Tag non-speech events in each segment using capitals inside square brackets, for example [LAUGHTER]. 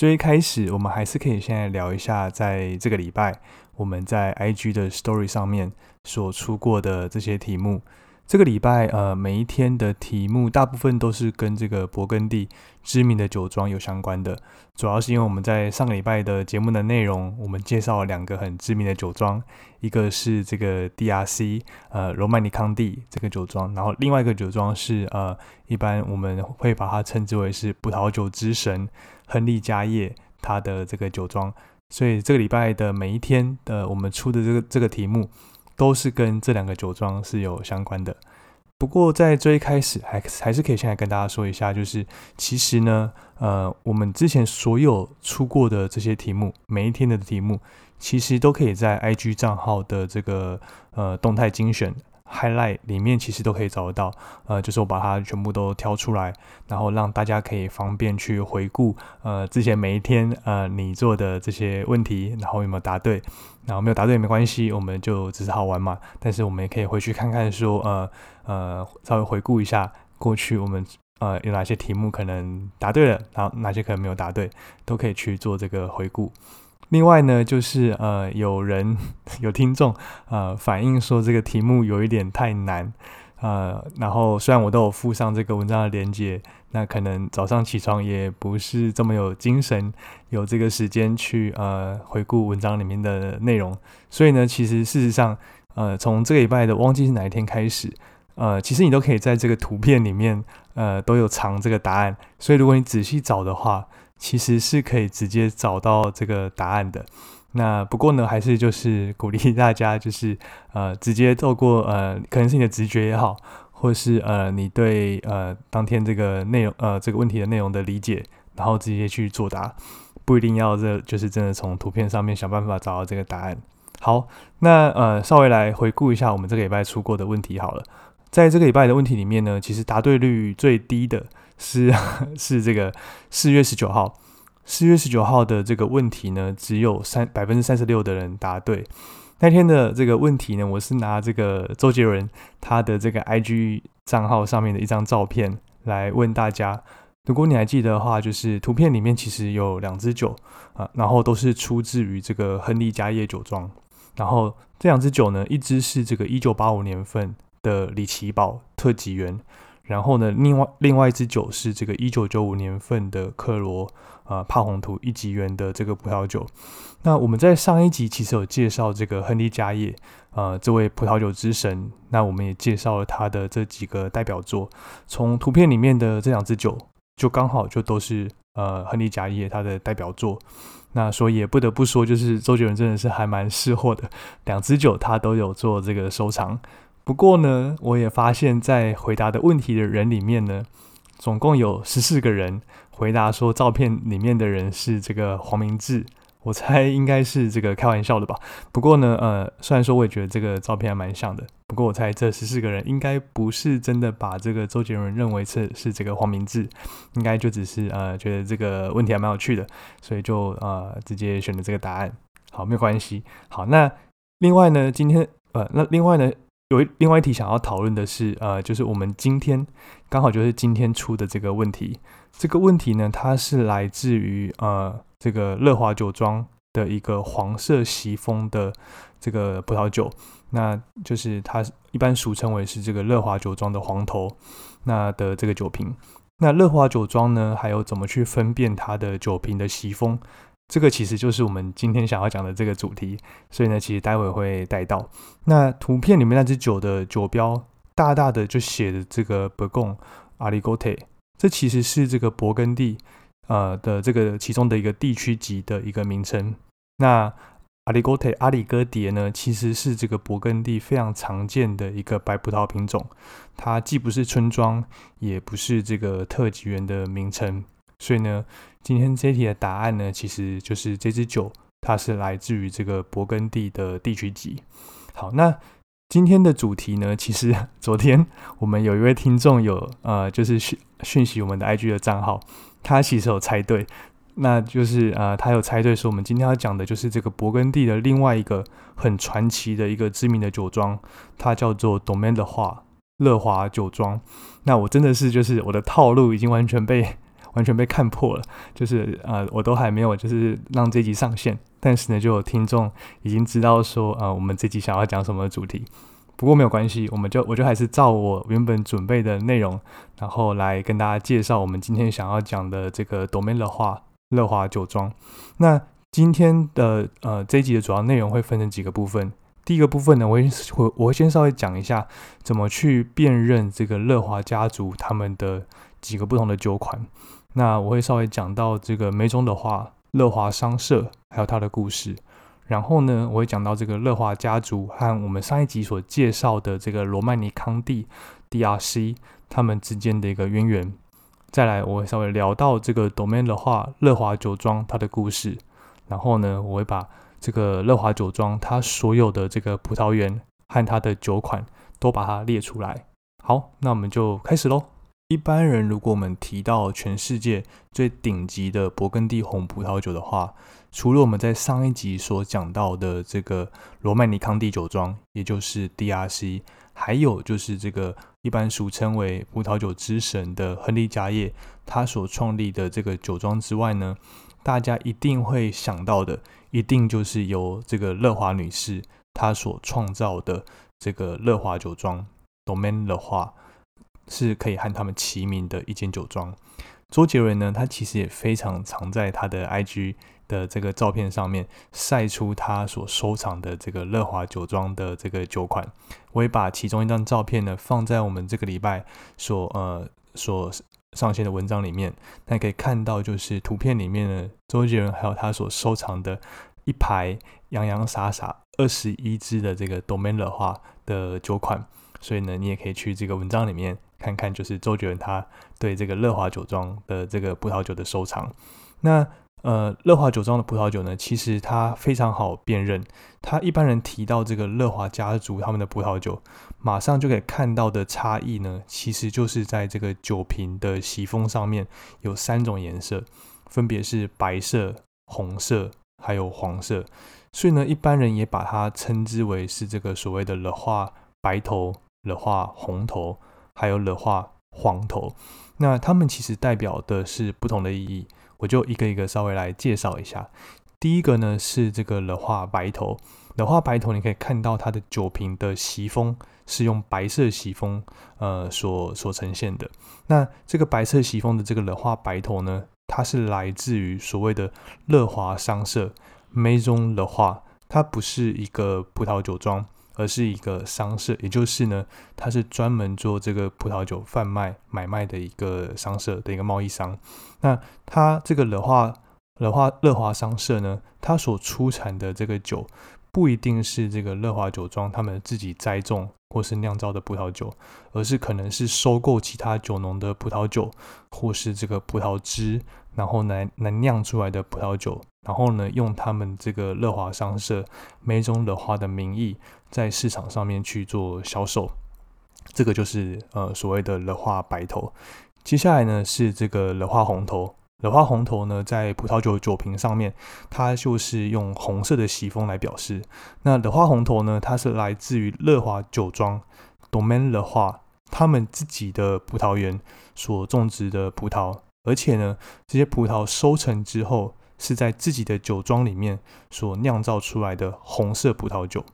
最一开始，我们还是可以先来聊一下，在这个礼拜我们在 IG 的 Story 上面所出过的这些题目。这个礼拜，呃，每一天的题目大部分都是跟这个勃艮第知名的酒庄有相关的。主要是因为我们在上个礼拜的节目的内容，我们介绍了两个很知名的酒庄，一个是这个 DRC，呃，罗曼尼康帝这个酒庄，然后另外一个酒庄是呃，一般我们会把它称之为是葡萄酒之神亨利家业他的这个酒庄。所以这个礼拜的每一天的我们出的这个这个题目。都是跟这两个酒庄是有相关的。不过在最开始，还还是可以先来跟大家说一下，就是其实呢，呃，我们之前所有出过的这些题目，每一天的题目，其实都可以在 IG 账号的这个呃动态精选。Highlight 里面其实都可以找得到，呃，就是我把它全部都挑出来，然后让大家可以方便去回顾，呃，之前每一天，呃，你做的这些问题，然后有没有答对，然后没有答对也没关系，我们就只是好玩嘛。但是我们也可以回去看看，说，呃，呃，稍微回顾一下过去我们，呃，有哪些题目可能答对了，然后哪些可能没有答对，都可以去做这个回顾。另外呢，就是呃，有人 [LAUGHS] 有听众呃反映说这个题目有一点太难，呃，然后虽然我都有附上这个文章的连接，那可能早上起床也不是这么有精神，有这个时间去呃回顾文章里面的内容，所以呢，其实事实上，呃，从这个礼拜的忘记是哪一天开始，呃，其实你都可以在这个图片里面呃都有藏这个答案，所以如果你仔细找的话。其实是可以直接找到这个答案的。那不过呢，还是就是鼓励大家，就是呃，直接透过呃，可能是你的直觉也好，或是呃，你对呃当天这个内容呃这个问题的内容的理解，然后直接去作答，不一定要这就是真的从图片上面想办法找到这个答案。好，那呃，稍微来回顾一下我们这个礼拜出过的问题好了。在这个礼拜的问题里面呢，其实答对率最低的。是 [LAUGHS] 是这个四月十九号，四月十九号的这个问题呢，只有三百分之三十六的人答对。那天的这个问题呢，我是拿这个周杰伦他的这个 IG 账号上面的一张照片来问大家。如果你还记得的话，就是图片里面其实有两支酒啊，然后都是出自于这个亨利家业酒庄。然后这两支酒呢，一支是这个一九八五年份的里奇堡特级园。然后呢，另外另外一支酒是这个一九九五年份的克罗啊帕红图一级园的这个葡萄酒。那我们在上一集其实有介绍这个亨利加业啊这位葡萄酒之神，那我们也介绍了他的这几个代表作。从图片里面的这两支酒，就刚好就都是呃亨利加业他的代表作。那所以也不得不说，就是周杰伦真的是还蛮识货的，两支酒他都有做这个收藏。不过呢，我也发现，在回答的问题的人里面呢，总共有十四个人回答说照片里面的人是这个黄明志。我猜应该是这个开玩笑的吧。不过呢，呃，虽然说我也觉得这个照片还蛮像的，不过我猜这十四个人应该不是真的把这个周杰伦认为是是这个黄明志，应该就只是呃觉得这个问题还蛮有趣的，所以就呃直接选了这个答案。好，没有关系。好，那另外呢，今天呃，那另外呢？有另外一题想要讨论的是，呃，就是我们今天刚好就是今天出的这个问题。这个问题呢，它是来自于呃这个乐华酒庄的一个黄色席风的这个葡萄酒，那就是它一般俗称为是这个乐华酒庄的黄头那的这个酒瓶。那乐华酒庄呢，还有怎么去分辨它的酒瓶的席风？这个其实就是我们今天想要讲的这个主题，所以呢，其实待会会带到。那图片里面那支酒的酒标，大大的就写的这个 b u r g o n a l i g o t e 这其实是这个勃艮第呃的这个其中的一个地区级的一个名称。那阿里戈特阿里戈蝶呢，其实是这个勃艮第非常常见的一个白葡萄品种，它既不是村庄，也不是这个特级园的名称。所以呢，今天这题的答案呢，其实就是这支酒，它是来自于这个勃艮第的地区级。好，那今天的主题呢，其实 [LAUGHS] 昨天我们有一位听众有呃，就是讯讯息我们的 IG 的账号，他其实有猜对，那就是呃，他有猜对说我们今天要讲的就是这个勃艮第的另外一个很传奇的一个知名的酒庄，它叫做 d o m a i n 的话乐华酒庄。那我真的是就是我的套路已经完全被。完全被看破了，就是呃，我都还没有就是让这集上线，但是呢，就有听众已经知道说，呃，我们这集想要讲什么主题。不过没有关系，我们就我就还是照我原本准备的内容，然后来跟大家介绍我们今天想要讲的这个 Domaine 乐华乐华酒庄。那今天的呃这一集的主要内容会分成几个部分。第一个部分呢，我会我我会先稍微讲一下怎么去辨认这个乐华家族他们的几个不同的酒款。那我会稍微讲到这个梅中的话，乐华商社还有它的故事。然后呢，我会讲到这个乐华家族和我们上一集所介绍的这个罗曼尼康帝 （D.R.C.） 他们之间的一个渊源。再来，我会稍微聊到这个 Domaine 的话，乐华酒庄它的故事。然后呢，我会把这个乐华酒庄它所有的这个葡萄园和它的酒款都把它列出来。好，那我们就开始喽。一般人，如果我们提到全世界最顶级的勃艮第红葡萄酒的话，除了我们在上一集所讲到的这个罗曼尼康帝酒庄，也就是 DRC，还有就是这个一般俗称为葡萄酒之神的亨利家业，他所创立的这个酒庄之外呢，大家一定会想到的，一定就是由这个乐华女士她所创造的这个乐华酒庄 Domaine 乐华。是可以和他们齐名的一间酒庄。周杰伦呢，他其实也非常常在他的 IG 的这个照片上面晒出他所收藏的这个乐华酒庄的这个酒款。我也把其中一张照片呢放在我们这个礼拜所呃所上线的文章里面。那可以看到，就是图片里面呢，周杰伦还有他所收藏的一排洋洋洒洒二十一支的这个 Domaine 乐华的酒款。所以呢，你也可以去这个文章里面。看看就是周杰伦他对这个乐华酒庄的这个葡萄酒的收藏。那呃，乐华酒庄的葡萄酒呢，其实它非常好辨认。他一般人提到这个乐华家族他们的葡萄酒，马上就可以看到的差异呢，其实就是在这个酒瓶的锡封上面有三种颜色，分别是白色、红色还有黄色。所以呢，一般人也把它称之为是这个所谓的乐华白头、乐华红头。还有乐化黄头，那它们其实代表的是不同的意义，我就一个一个稍微来介绍一下。第一个呢是这个乐化白头，乐化白头你可以看到它的酒瓶的席封是用白色席封呃所所呈现的。那这个白色席封的这个乐化白头呢，它是来自于所谓的乐华商社 Maison 乐化，它不是一个葡萄酒庄。而是一个商社，也就是呢，它是专门做这个葡萄酒贩卖买卖的一个商社的一个贸易商。那它这个乐华乐华乐华商社呢，它所出产的这个酒不一定是这个乐华酒庄他们自己栽种或是酿造的葡萄酒，而是可能是收购其他酒农的葡萄酒，或是这个葡萄汁，然后来来酿出来的葡萄酒，然后呢，用他们这个乐华商社梅中乐华的名义。在市场上面去做销售，这个就是呃所谓的乐化白头。接下来呢是这个乐化红头。乐化红头呢，在葡萄酒酒瓶上面，它就是用红色的锡封来表示。那乐化红头呢，它是来自于乐华酒庄 d o m a i n 乐化他们自己的葡萄园所种植的葡萄，而且呢，这些葡萄收成之后，是在自己的酒庄里面所酿造出来的红色葡萄酒。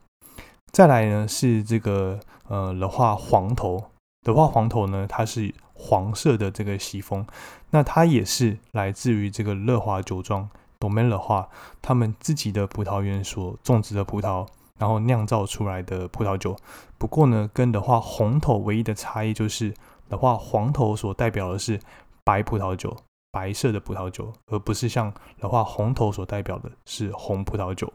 再来呢是这个呃乐化黄头，乐化黄头呢它是黄色的这个西风，那它也是来自于这个乐华酒庄 Domain 的话，他们自己的葡萄园所种植的葡萄，然后酿造出来的葡萄酒。不过呢，跟的话红头唯一的差异就是的话，黄头所代表的是白葡萄酒，白色的葡萄酒，而不是像老话红头所代表的是红葡萄酒。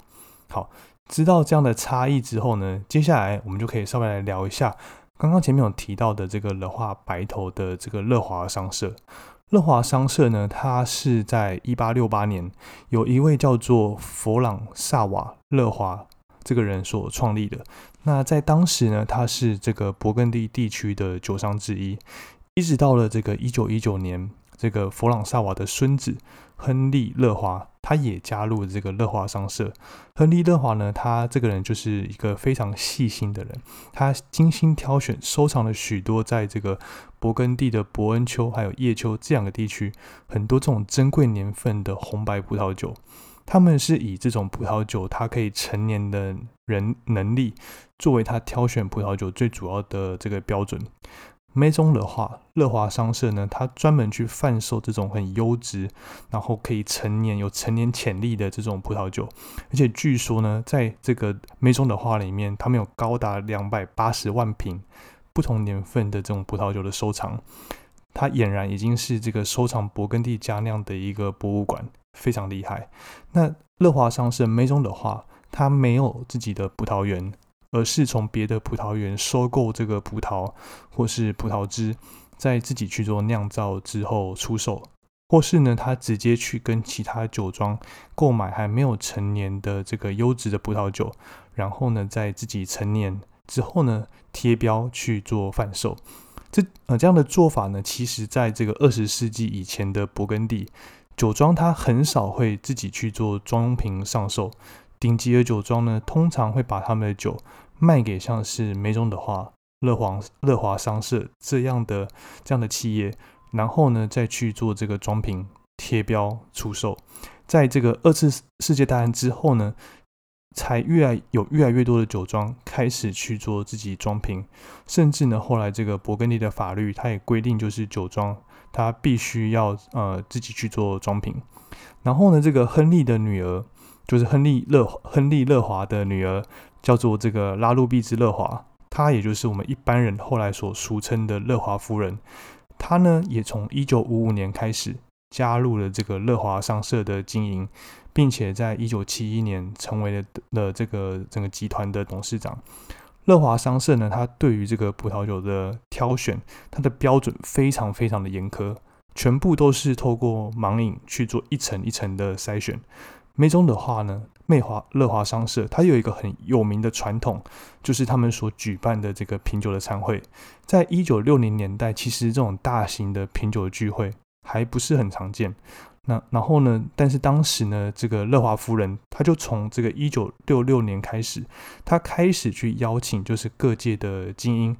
好，知道这样的差异之后呢，接下来我们就可以稍微来聊一下刚刚前面有提到的这个的话白头的这个乐华商社。乐华商社呢，它是在一八六八年，有一位叫做弗朗萨瓦乐华这个人所创立的。那在当时呢，他是这个勃艮第地区的酒商之一。一直到了这个一九一九年，这个弗朗萨瓦的孙子亨利乐华，他也加入这个乐华商社。亨利乐华呢，他这个人就是一个非常细心的人，他精心挑选、收藏了许多在这个。勃艮第的伯恩丘还有叶丘这两个地区，很多这种珍贵年份的红白葡萄酒，他们是以这种葡萄酒它可以成年的人能力作为他挑选葡萄酒最主要的这个标准。梅中的话，乐华商社呢，它专门去贩售这种很优质，然后可以成年有成年潜力的这种葡萄酒，而且据说呢，在这个梅中的话里面，他们有高达两百八十万瓶。不同年份的这种葡萄酒的收藏，它俨然已经是这个收藏勃艮第佳酿的一个博物馆，非常厉害。那乐华商社梅中的话，它没有自己的葡萄园，而是从别的葡萄园收购这个葡萄或是葡萄汁，在自己去做酿造之后出售，或是呢，他直接去跟其他酒庄购买还没有成年的这个优质的葡萄酒，然后呢，在自己成年。之后呢，贴标去做贩售，这呃这样的做法呢，其实在这个二十世纪以前的勃艮第酒庄，它很少会自己去做装瓶上售。顶级的酒庄呢，通常会把他们的酒卖给像是梅中的话、乐华乐华商社这样的这样的企业，然后呢再去做这个装瓶贴标出售。在这个二次世界大战之后呢。才越来有越来越多的酒庄开始去做自己装瓶，甚至呢，后来这个勃艮第的法律，它也规定，就是酒庄它必须要呃自己去做装瓶。然后呢，这个亨利的女儿，就是亨利乐亨利乐华的女儿，叫做这个拉路比兹乐华，她也就是我们一般人后来所俗称的乐华夫人。她呢，也从一九五五年开始加入了这个乐华商社的经营。并且在一九七一年成为了了这个整个集团的董事长。乐华商社呢，它对于这个葡萄酒的挑选，它的标准非常非常的严苛，全部都是透过盲饮去做一层一层的筛选。梅中的话呢，魅华乐华商社它有一个很有名的传统，就是他们所举办的这个品酒的餐会。在一九六零年代，其实这种大型的品酒聚会还不是很常见。那然后呢？但是当时呢，这个乐华夫人，她就从这个一九六六年开始，她开始去邀请，就是各界的精英，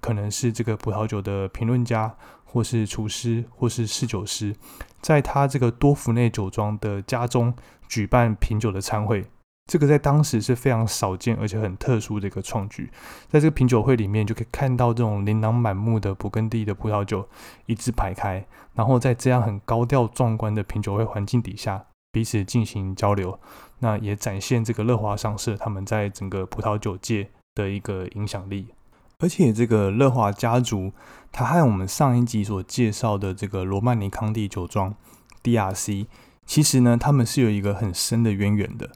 可能是这个葡萄酒的评论家，或是厨师，或是侍酒师，在他这个多福内酒庄的家中举办品酒的餐会。这个在当时是非常少见，而且很特殊的一个创举。在这个品酒会里面，就可以看到这种琳琅满目的勃艮第的葡萄酒一字排开，然后在这样很高调壮观的品酒会环境底下，彼此进行交流。那也展现这个乐华商社他们在整个葡萄酒界的一个影响力。而且这个乐华家族，它和我们上一集所介绍的这个罗曼尼康帝酒庄 （D.R.C.），其实呢，他们是有一个很深的渊源的。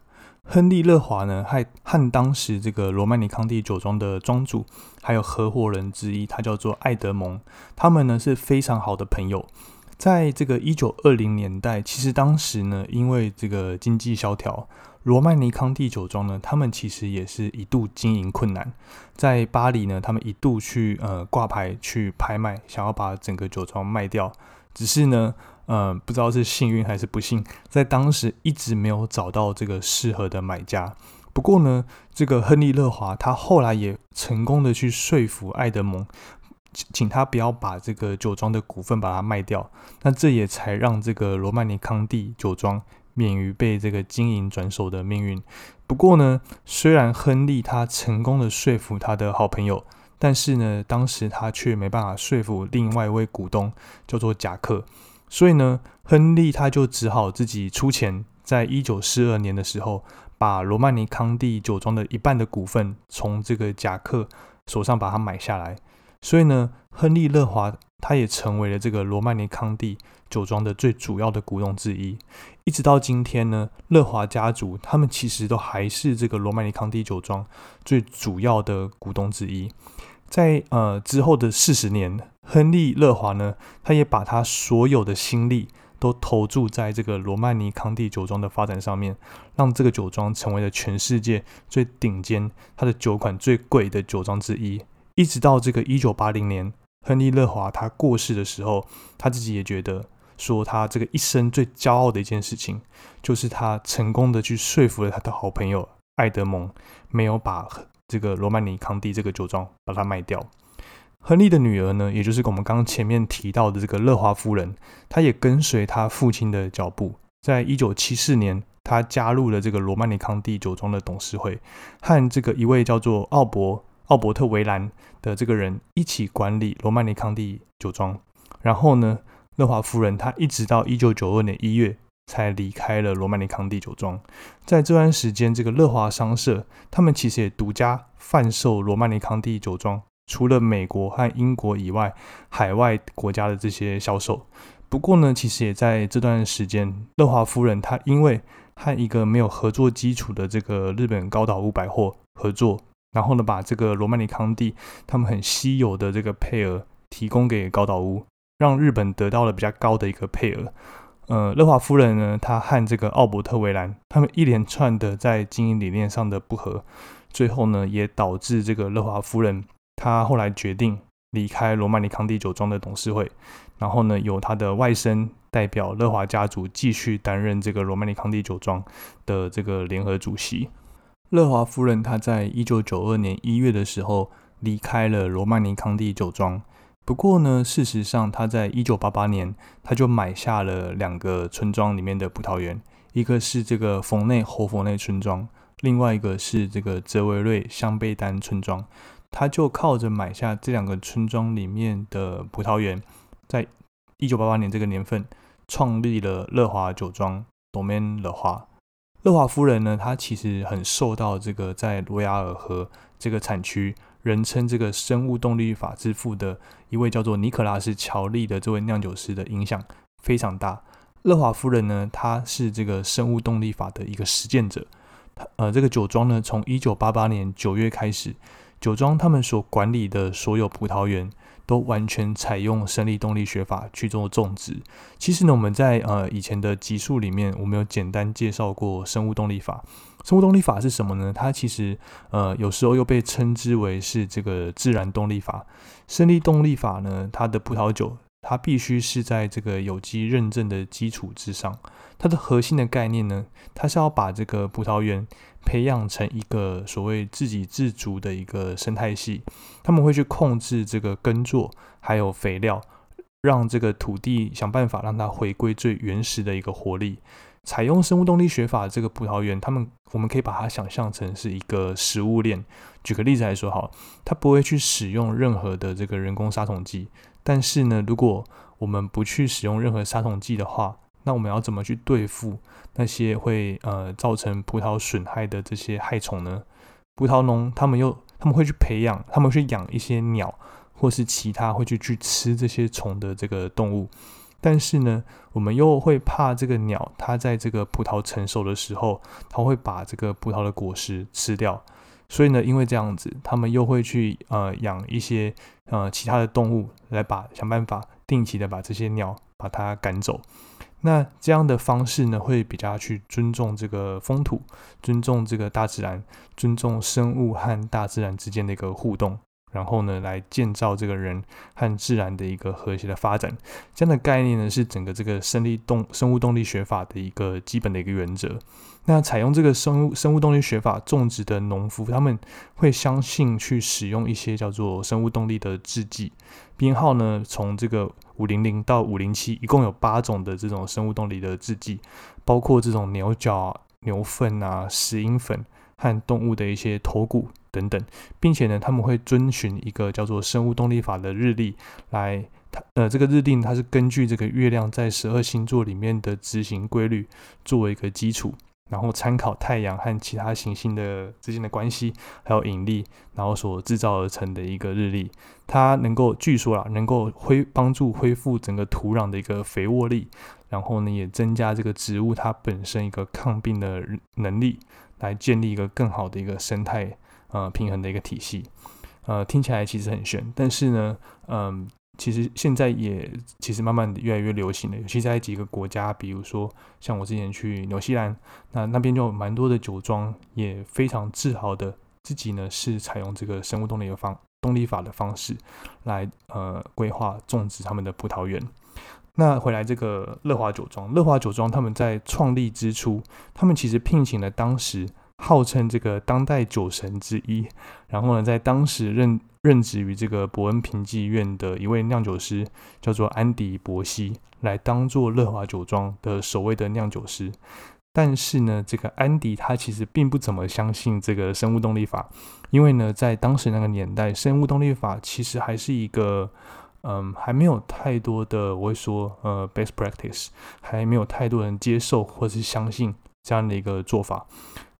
亨利·乐华呢，还和当时这个罗曼尼康帝酒庄的庄主，还有合伙人之一，他叫做艾德蒙。他们呢是非常好的朋友。在这个一九二零年代，其实当时呢，因为这个经济萧条，罗曼尼康帝酒庄呢，他们其实也是一度经营困难。在巴黎呢，他们一度去呃挂牌去拍卖，想要把整个酒庄卖掉。只是呢。呃，不知道是幸运还是不幸，在当时一直没有找到这个适合的买家。不过呢，这个亨利·勒华他后来也成功的去说服爱德蒙，请他不要把这个酒庄的股份把它卖掉。那这也才让这个罗曼尼康帝酒庄免于被这个经营转手的命运。不过呢，虽然亨利他成功的说服他的好朋友，但是呢，当时他却没办法说服另外一位股东，叫做贾克。所以呢，亨利他就只好自己出钱在一九四二年的时候，把罗曼尼康帝酒庄的一半的股份从这个贾克手上把它买下来。所以呢，亨利·乐华他也成为了这个罗曼尼康帝酒庄的最主要的股东之一。一直到今天呢，乐华家族他们其实都还是这个罗曼尼康帝酒庄最主要的股东之一。在呃之后的四十年，亨利·乐华呢，他也把他所有的心力都投注在这个罗曼尼康帝酒庄的发展上面，让这个酒庄成为了全世界最顶尖、它的酒款最贵的酒庄之一。一直到这个一九八零年，亨利·勒华他过世的时候，他自己也觉得说，他这个一生最骄傲的一件事情，就是他成功的去说服了他的好朋友爱德蒙，没有把这个罗曼尼康帝这个酒庄把它卖掉。亨利的女儿呢，也就是我们刚刚前面提到的这个乐华夫人，她也跟随他父亲的脚步，在一九七四年，她加入了这个罗曼尼康帝酒庄的董事会，和这个一位叫做奥伯。奥伯特·维兰的这个人一起管理罗曼尼康帝酒庄，然后呢，乐华夫人她一直到一九九二年一月才离开了罗曼尼康帝酒庄。在这段时间，这个乐华商社他们其实也独家贩售罗曼尼康帝酒庄，除了美国和英国以外，海外国家的这些销售。不过呢，其实也在这段时间，乐华夫人她因为和一个没有合作基础的这个日本高岛屋百货合作。然后呢，把这个罗曼尼康帝他们很稀有的这个配额提供给高岛屋，让日本得到了比较高的一个配额。呃，乐华夫人呢，她和这个奥伯特维兰他们一连串的在经营理念上的不合，最后呢，也导致这个乐华夫人她后来决定离开罗曼尼康帝酒庄的董事会，然后呢，由他的外甥代表乐华家族继续担任这个罗曼尼康帝酒庄的这个联合主席。乐华夫人，她在一九九二年一月的时候离开了罗曼尼康帝酒庄。不过呢，事实上，她在一九八八年，她就买下了两个村庄里面的葡萄园，一个是这个冯内侯佛内村庄，另外一个是这个泽维瑞香贝丹村庄。他就靠着买下这两个村庄里面的葡萄园，在一九八八年这个年份，创立了乐华酒庄 Domaine 乐华。乐华夫人呢，她其实很受到这个在罗亚尔河这个产区，人称这个生物动力法之父的一位叫做尼可拉斯乔利的这位酿酒师的影响非常大。乐华夫人呢，她是这个生物动力法的一个实践者。呃，这个酒庄呢，从一九八八年九月开始，酒庄他们所管理的所有葡萄园。都完全采用生理动力学法去做种植。其实呢，我们在呃以前的集数里面，我们有简单介绍过生物动力法。生物动力法是什么呢？它其实呃有时候又被称之为是这个自然动力法。生理动力法呢，它的葡萄酒它必须是在这个有机认证的基础之上。它的核心的概念呢，它是要把这个葡萄园。培养成一个所谓自给自足的一个生态系，他们会去控制这个耕作，还有肥料，让这个土地想办法让它回归最原始的一个活力。采用生物动力学法这个葡萄园，他们我们可以把它想象成是一个食物链。举个例子来说，好，它不会去使用任何的这个人工杀虫剂，但是呢，如果我们不去使用任何杀虫剂的话，那我们要怎么去对付那些会呃造成葡萄损害的这些害虫呢？葡萄农他们又他们会去培养，他们去养一些鸟或是其他会去去吃这些虫的这个动物，但是呢，我们又会怕这个鸟它在这个葡萄成熟的时候，它会把这个葡萄的果实吃掉，所以呢，因为这样子，他们又会去呃养一些呃其他的动物来把想办法定期的把这些鸟把它赶走。那这样的方式呢，会比较去尊重这个风土，尊重这个大自然，尊重生物和大自然之间的一个互动。然后呢，来建造这个人和自然的一个和谐的发展，这样的概念呢，是整个这个生力动生物动力学法的一个基本的一个原则。那采用这个生物生物动力学法种植的农夫，他们会相信去使用一些叫做生物动力的制剂，编号呢，从这个五零零到五零七，一共有八种的这种生物动力的制剂，包括这种牛角、牛粪啊、石英粉和动物的一些头骨。等等，并且呢，他们会遵循一个叫做生物动力法的日历来它呃这个日历它是根据这个月亮在十二星座里面的执行规律作为一个基础。然后参考太阳和其他行星的之间的关系，还有引力，然后所制造而成的一个日历，它能够据说啊，能够恢帮助恢复整个土壤的一个肥沃力，然后呢，也增加这个植物它本身一个抗病的能力，来建立一个更好的一个生态呃平衡的一个体系。呃，听起来其实很玄，但是呢，嗯。其实现在也其实慢慢的越来越流行了，尤其在几个国家，比如说像我之前去纽西兰，那那边就有蛮多的酒庄也非常自豪的自己呢是采用这个生物动力的方动力法的方式来呃规划种植他们的葡萄园。那回来这个乐华酒庄，乐华酒庄他们在创立之初，他们其实聘请了当时。号称这个当代酒神之一，然后呢，在当时任任职于这个伯恩评级院的一位酿酒师，叫做安迪伯西，来当做乐华酒庄的首位的酿酒师。但是呢，这个安迪他其实并不怎么相信这个生物动力法，因为呢，在当时那个年代，生物动力法其实还是一个，嗯，还没有太多的，我会说，呃，best practice，还没有太多人接受或是相信这样的一个做法。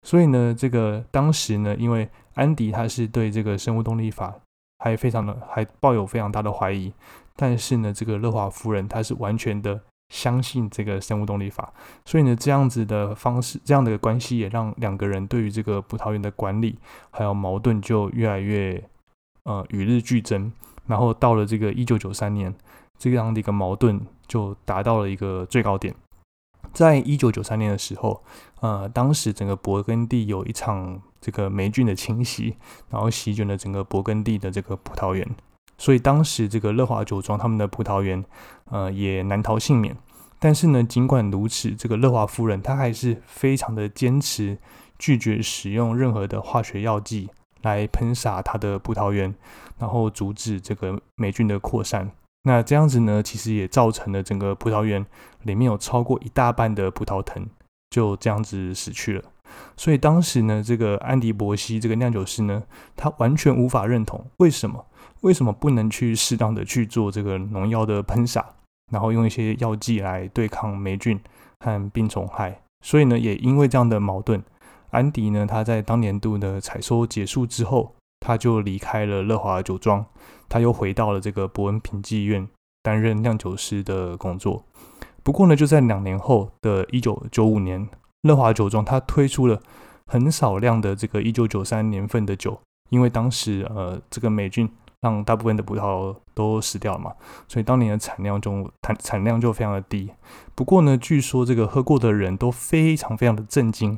所以呢，这个当时呢，因为安迪他是对这个生物动力法还非常的还抱有非常大的怀疑，但是呢，这个乐华夫人她是完全的相信这个生物动力法，所以呢，这样子的方式，这样的关系也让两个人对于这个葡萄园的管理还有矛盾就越来越呃与日俱增，然后到了这个一九九三年，这样的一个矛盾就达到了一个最高点。在一九九三年的时候，呃，当时整个勃艮第有一场这个霉菌的侵袭，然后席卷了整个勃艮第的这个葡萄园，所以当时这个乐华酒庄他们的葡萄园，呃，也难逃幸免。但是呢，尽管如此，这个乐华夫人她还是非常的坚持，拒绝使用任何的化学药剂来喷洒她的葡萄园，然后阻止这个霉菌的扩散。那这样子呢，其实也造成了整个葡萄园里面有超过一大半的葡萄藤就这样子死去了。所以当时呢，这个安迪伯西这个酿酒师呢，他完全无法认同为什么为什么不能去适当的去做这个农药的喷洒，然后用一些药剂来对抗霉菌和病虫害。所以呢，也因为这样的矛盾，安迪呢，他在当年度的采收结束之后。他就离开了乐华酒庄，他又回到了这个伯恩品技院担任酿酒师的工作。不过呢，就在两年后的一九九五年，乐华酒庄他推出了很少量的这个一九九三年份的酒，因为当时呃这个美军让大部分的葡萄都死掉了嘛，所以当年的产量中产产量就非常的低。不过呢，据说这个喝过的人都非常非常的震惊。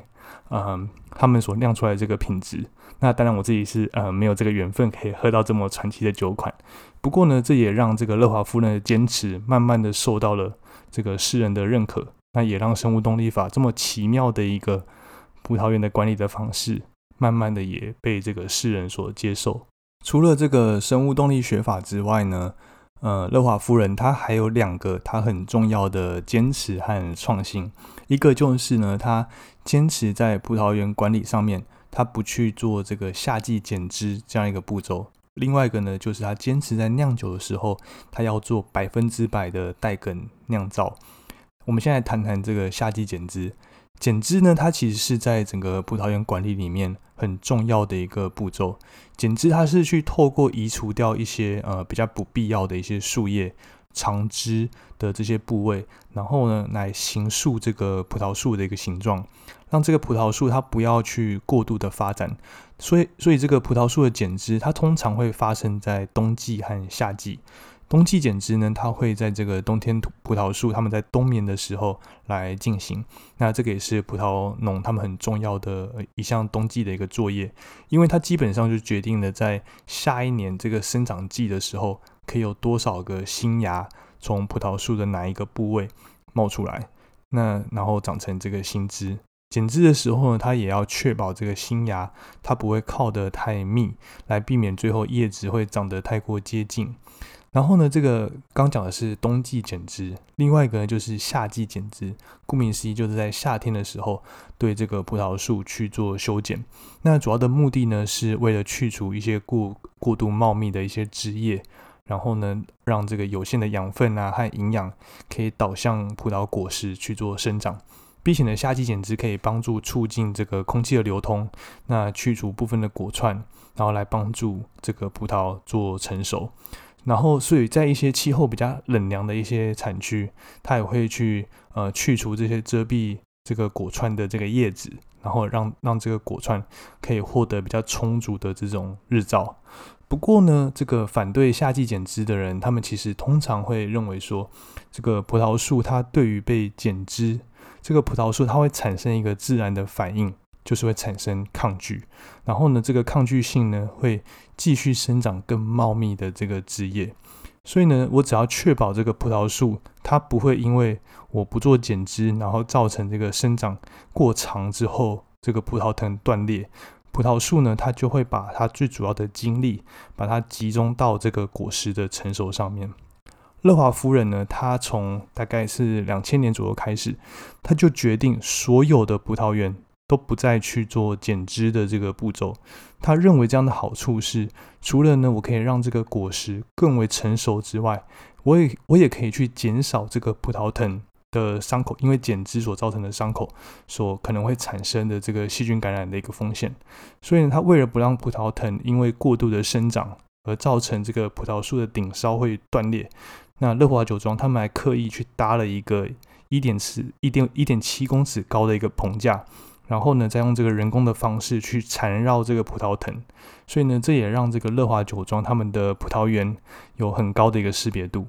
嗯，他们所酿出来的这个品质，那当然我自己是呃没有这个缘分可以喝到这么传奇的酒款。不过呢，这也让这个乐华夫人的坚持慢慢的受到了这个世人的认可。那也让生物动力法这么奇妙的一个葡萄园的管理的方式，慢慢的也被这个世人所接受。除了这个生物动力学法之外呢？呃，乐华夫人她还有两个她很重要的坚持和创新，一个就是呢，她坚持在葡萄园管理上面，她不去做这个夏季剪枝这样一个步骤；另外一个呢，就是她坚持在酿酒的时候，她要做百分之百的带梗酿造。我们现在谈谈这个夏季剪枝。剪枝呢，它其实是在整个葡萄园管理里面很重要的一个步骤。剪枝它是去透过移除掉一些呃比较不必要的一些树叶、长枝的这些部位，然后呢来形塑这个葡萄树的一个形状，让这个葡萄树它不要去过度的发展。所以，所以这个葡萄树的剪枝，它通常会发生在冬季和夏季。冬季剪枝呢，它会在这个冬天葡萄树它们在冬眠的时候来进行。那这个也是葡萄农他们很重要的一项冬季的一个作业，因为它基本上就决定了在下一年这个生长季的时候，可以有多少个新芽从葡萄树的哪一个部位冒出来，那然后长成这个新枝。剪枝的时候呢，它也要确保这个新芽它不会靠得太密，来避免最后叶子会长得太过接近。然后呢，这个刚讲的是冬季剪枝，另外一个呢就是夏季剪枝。顾名思义，就是在夏天的时候对这个葡萄树去做修剪。那主要的目的呢，是为了去除一些过过度茂密的一些枝叶，然后呢，让这个有限的养分啊和营养可以导向葡萄果实去做生长，并且呢，夏季减脂可以帮助促进这个空气的流通，那去除部分的果串，然后来帮助这个葡萄做成熟。然后，所以在一些气候比较冷凉的一些产区，它也会去呃去除这些遮蔽这个果串的这个叶子，然后让让这个果串可以获得比较充足的这种日照。不过呢，这个反对夏季剪枝的人，他们其实通常会认为说，这个葡萄树它对于被剪枝，这个葡萄树它会产生一个自然的反应，就是会产生抗拒。然后呢，这个抗拒性呢，会继续生长更茂密的这个枝叶。所以呢，我只要确保这个葡萄树它不会因为我不做剪枝，然后造成这个生长过长之后，这个葡萄藤断裂。葡萄树呢，它就会把它最主要的精力，把它集中到这个果实的成熟上面。乐华夫人呢，她从大概是两千年左右开始，她就决定所有的葡萄园都不再去做剪枝的这个步骤。他认为这样的好处是，除了呢，我可以让这个果实更为成熟之外，我也我也可以去减少这个葡萄藤。的伤口，因为剪枝所造成的伤口，所可能会产生的这个细菌感染的一个风险，所以呢，他为了不让葡萄藤因为过度的生长而造成这个葡萄树的顶梢会断裂，那乐华酒庄他们还刻意去搭了一个一点四一点一点七公尺高的一个棚架，然后呢，再用这个人工的方式去缠绕这个葡萄藤，所以呢，这也让这个乐华酒庄他们的葡萄园有很高的一个识别度。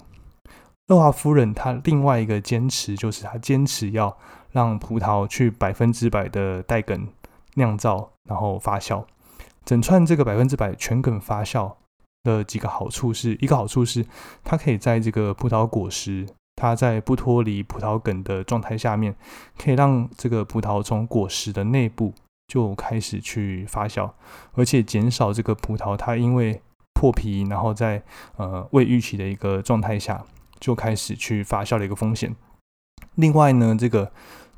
乐华夫人她另外一个坚持就是，她坚持要让葡萄去百分之百的带梗酿造，然后发酵。整串这个百分之百全梗发酵的几个好处是，一个好处是它可以在这个葡萄果实它在不脱离葡萄梗的状态下面，可以让这个葡萄从果实的内部就开始去发酵，而且减少这个葡萄它因为破皮，然后在呃未预期的一个状态下。就开始去发酵的一个风险。另外呢，这个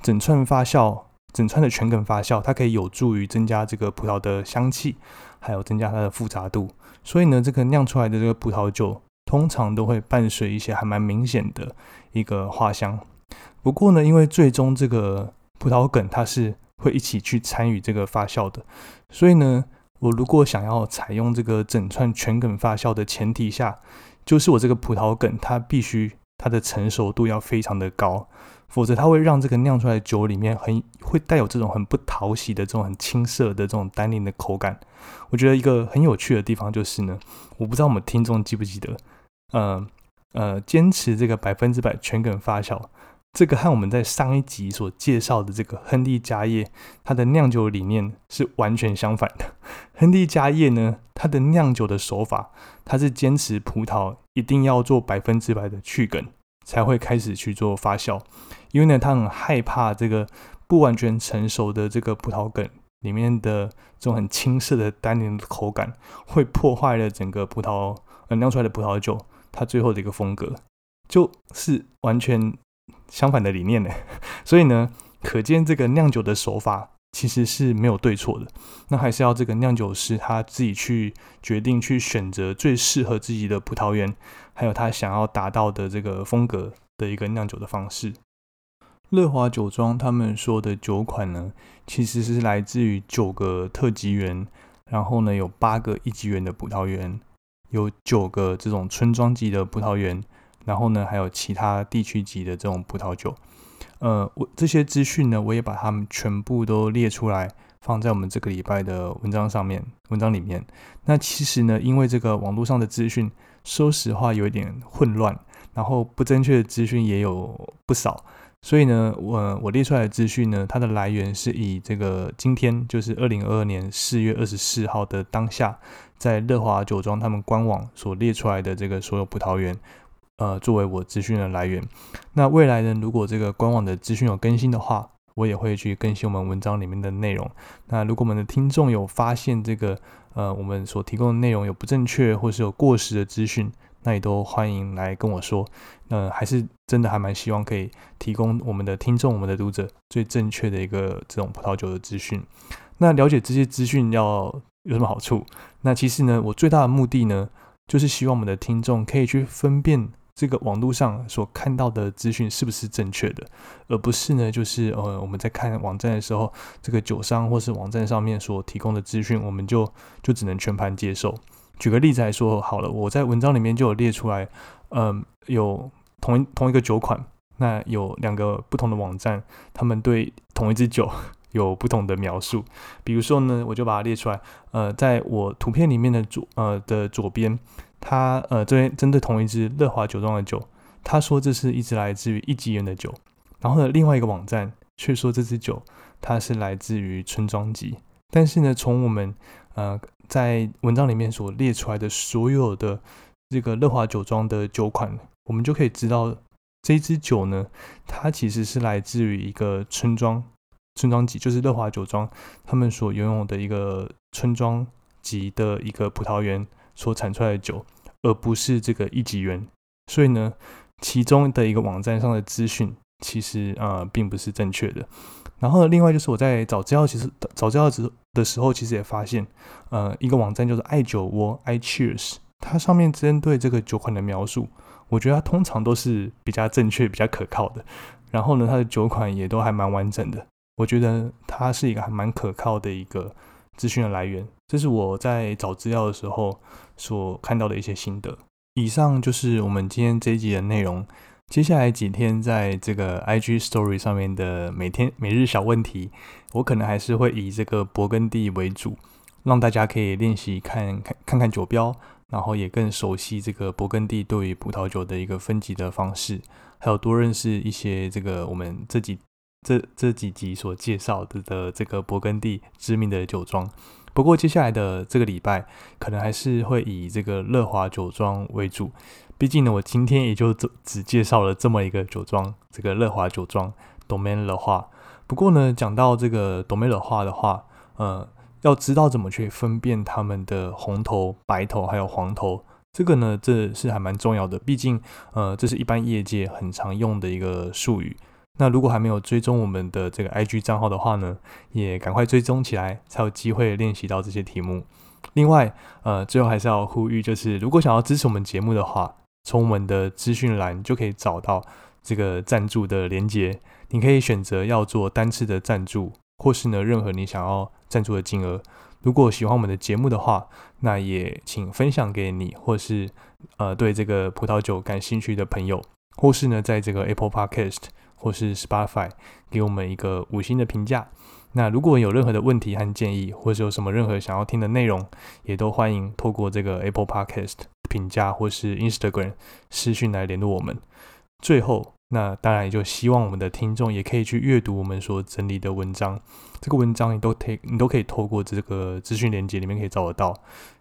整串发酵、整串的全梗发酵，它可以有助于增加这个葡萄的香气，还有增加它的复杂度。所以呢，这个酿出来的这个葡萄酒，通常都会伴随一些还蛮明显的一个花香。不过呢，因为最终这个葡萄梗它是会一起去参与这个发酵的，所以呢，我如果想要采用这个整串全梗发酵的前提下，就是我这个葡萄梗，它必须它的成熟度要非常的高，否则它会让这个酿出来的酒里面很会带有这种很不讨喜的这种很青涩的这种单宁的口感。我觉得一个很有趣的地方就是呢，我不知道我们听众记不记得，呃呃，坚持这个百分之百全梗发酵。这个和我们在上一集所介绍的这个亨利家业，它的酿酒理念是完全相反的。亨利家业呢，它的酿酒的手法，它是坚持葡萄一定要做百分之百的去梗，才会开始去做发酵。因为呢，他很害怕这个不完全成熟的这个葡萄梗里面的这种很青涩的单宁的口感，会破坏了整个葡萄呃酿出来的葡萄酒他最后的一个风格，就是完全。相反的理念呢，[LAUGHS] 所以呢，可见这个酿酒的手法其实是没有对错的，那还是要这个酿酒师他自己去决定去选择最适合自己的葡萄园，还有他想要达到的这个风格的一个酿酒的方式。乐华酒庄他们说的酒款呢，其实是来自于九个特级园，然后呢有八个一级园的葡萄园，有九个这种村庄级的葡萄园。然后呢，还有其他地区级的这种葡萄酒，呃，我这些资讯呢，我也把它们全部都列出来，放在我们这个礼拜的文章上面，文章里面。那其实呢，因为这个网络上的资讯，说实话有一点混乱，然后不正确的资讯也有不少，所以呢，我我列出来的资讯呢，它的来源是以这个今天就是二零二二年四月二十四号的当下，在乐华酒庄他们官网所列出来的这个所有葡萄园。呃，作为我资讯的来源，那未来呢，如果这个官网的资讯有更新的话，我也会去更新我们文章里面的内容。那如果我们的听众有发现这个呃，我们所提供的内容有不正确或是有过时的资讯，那也都欢迎来跟我说。那还是真的还蛮希望可以提供我们的听众、我们的读者最正确的一个这种葡萄酒的资讯。那了解这些资讯要有什么好处？那其实呢，我最大的目的呢。就是希望我们的听众可以去分辨这个网络上所看到的资讯是不是正确的，而不是呢，就是呃我们在看网站的时候，这个酒商或是网站上面所提供的资讯，我们就就只能全盘接受。举个例子来说，好了，我在文章里面就有列出来，嗯，有同一同一个酒款，那有两个不同的网站，他们对同一支酒 [LAUGHS] 有不同的描述。比如说呢，我就把它列出来，呃，在我图片里面的左呃的左边，它呃这边针对同一支乐华酒庄的酒，他说这是一支来自于一级园的酒，然后呢，另外一个网站却说这支酒它是来自于村庄级，但是呢，从我们呃。在文章里面所列出来的所有的这个乐华酒庄的酒款，我们就可以知道这支酒呢，它其实是来自于一个村庄，村庄级就是乐华酒庄他们所拥有的一个村庄级的一个葡萄园所产出来的酒，而不是这个一级园。所以呢，其中的一个网站上的资讯其实啊并不是正确的。然后另外就是我在找资料，其实找资料的的时候，其实也发现，呃，一个网站叫做爱酒窝 （iCheers），它上面针对这个酒款的描述，我觉得它通常都是比较正确、比较可靠的。然后呢，它的酒款也都还蛮完整的，我觉得它是一个还蛮可靠的一个资讯的来源。这是我在找资料的时候所看到的一些心得。以上就是我们今天这一集的内容。接下来几天，在这个 IG Story 上面的每天每日小问题，我可能还是会以这个勃艮第为主，让大家可以练习看看看看酒标，然后也更熟悉这个勃艮第对于葡萄酒的一个分级的方式，还有多认识一些这个我们这几这这几集所介绍的的这个勃艮第知名的酒庄。不过接下来的这个礼拜，可能还是会以这个乐华酒庄为主。毕竟呢，我今天也就只只介绍了这么一个酒庄，这个乐华酒庄 Domaine 的话。不过呢，讲到这个 Domaine 的话的话，呃，要知道怎么去分辨他们的红头、白头还有黄头，这个呢，这是还蛮重要的。毕竟，呃，这是一般业界很常用的一个术语。那如果还没有追踪我们的这个 IG 账号的话呢，也赶快追踪起来，才有机会练习到这些题目。另外，呃，最后还是要呼吁，就是如果想要支持我们节目的话，从我们的资讯栏就可以找到这个赞助的连接，你可以选择要做单次的赞助，或是呢任何你想要赞助的金额。如果喜欢我们的节目的话，那也请分享给你，或是呃对这个葡萄酒感兴趣的朋友，或是呢在这个 Apple Podcast 或是 Spotify 给我们一个五星的评价。那如果有任何的问题和建议，或是有什么任何想要听的内容，也都欢迎透过这个 Apple Podcast 评价或是 Instagram 私讯来联络我们。最后，那当然也就希望我们的听众也可以去阅读我们所整理的文章。这个文章你都可你都可以透过这个资讯连接里面可以找得到。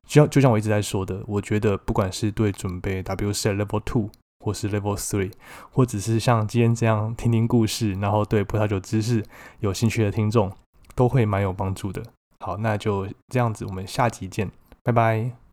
就像就像我一直在说的，我觉得不管是对准备 WSET Level Two 或是 Level Three，或者是像今天这样听听故事，然后对葡萄酒知识有兴趣的听众。都会蛮有帮助的。好，那就这样子，我们下集见，拜拜。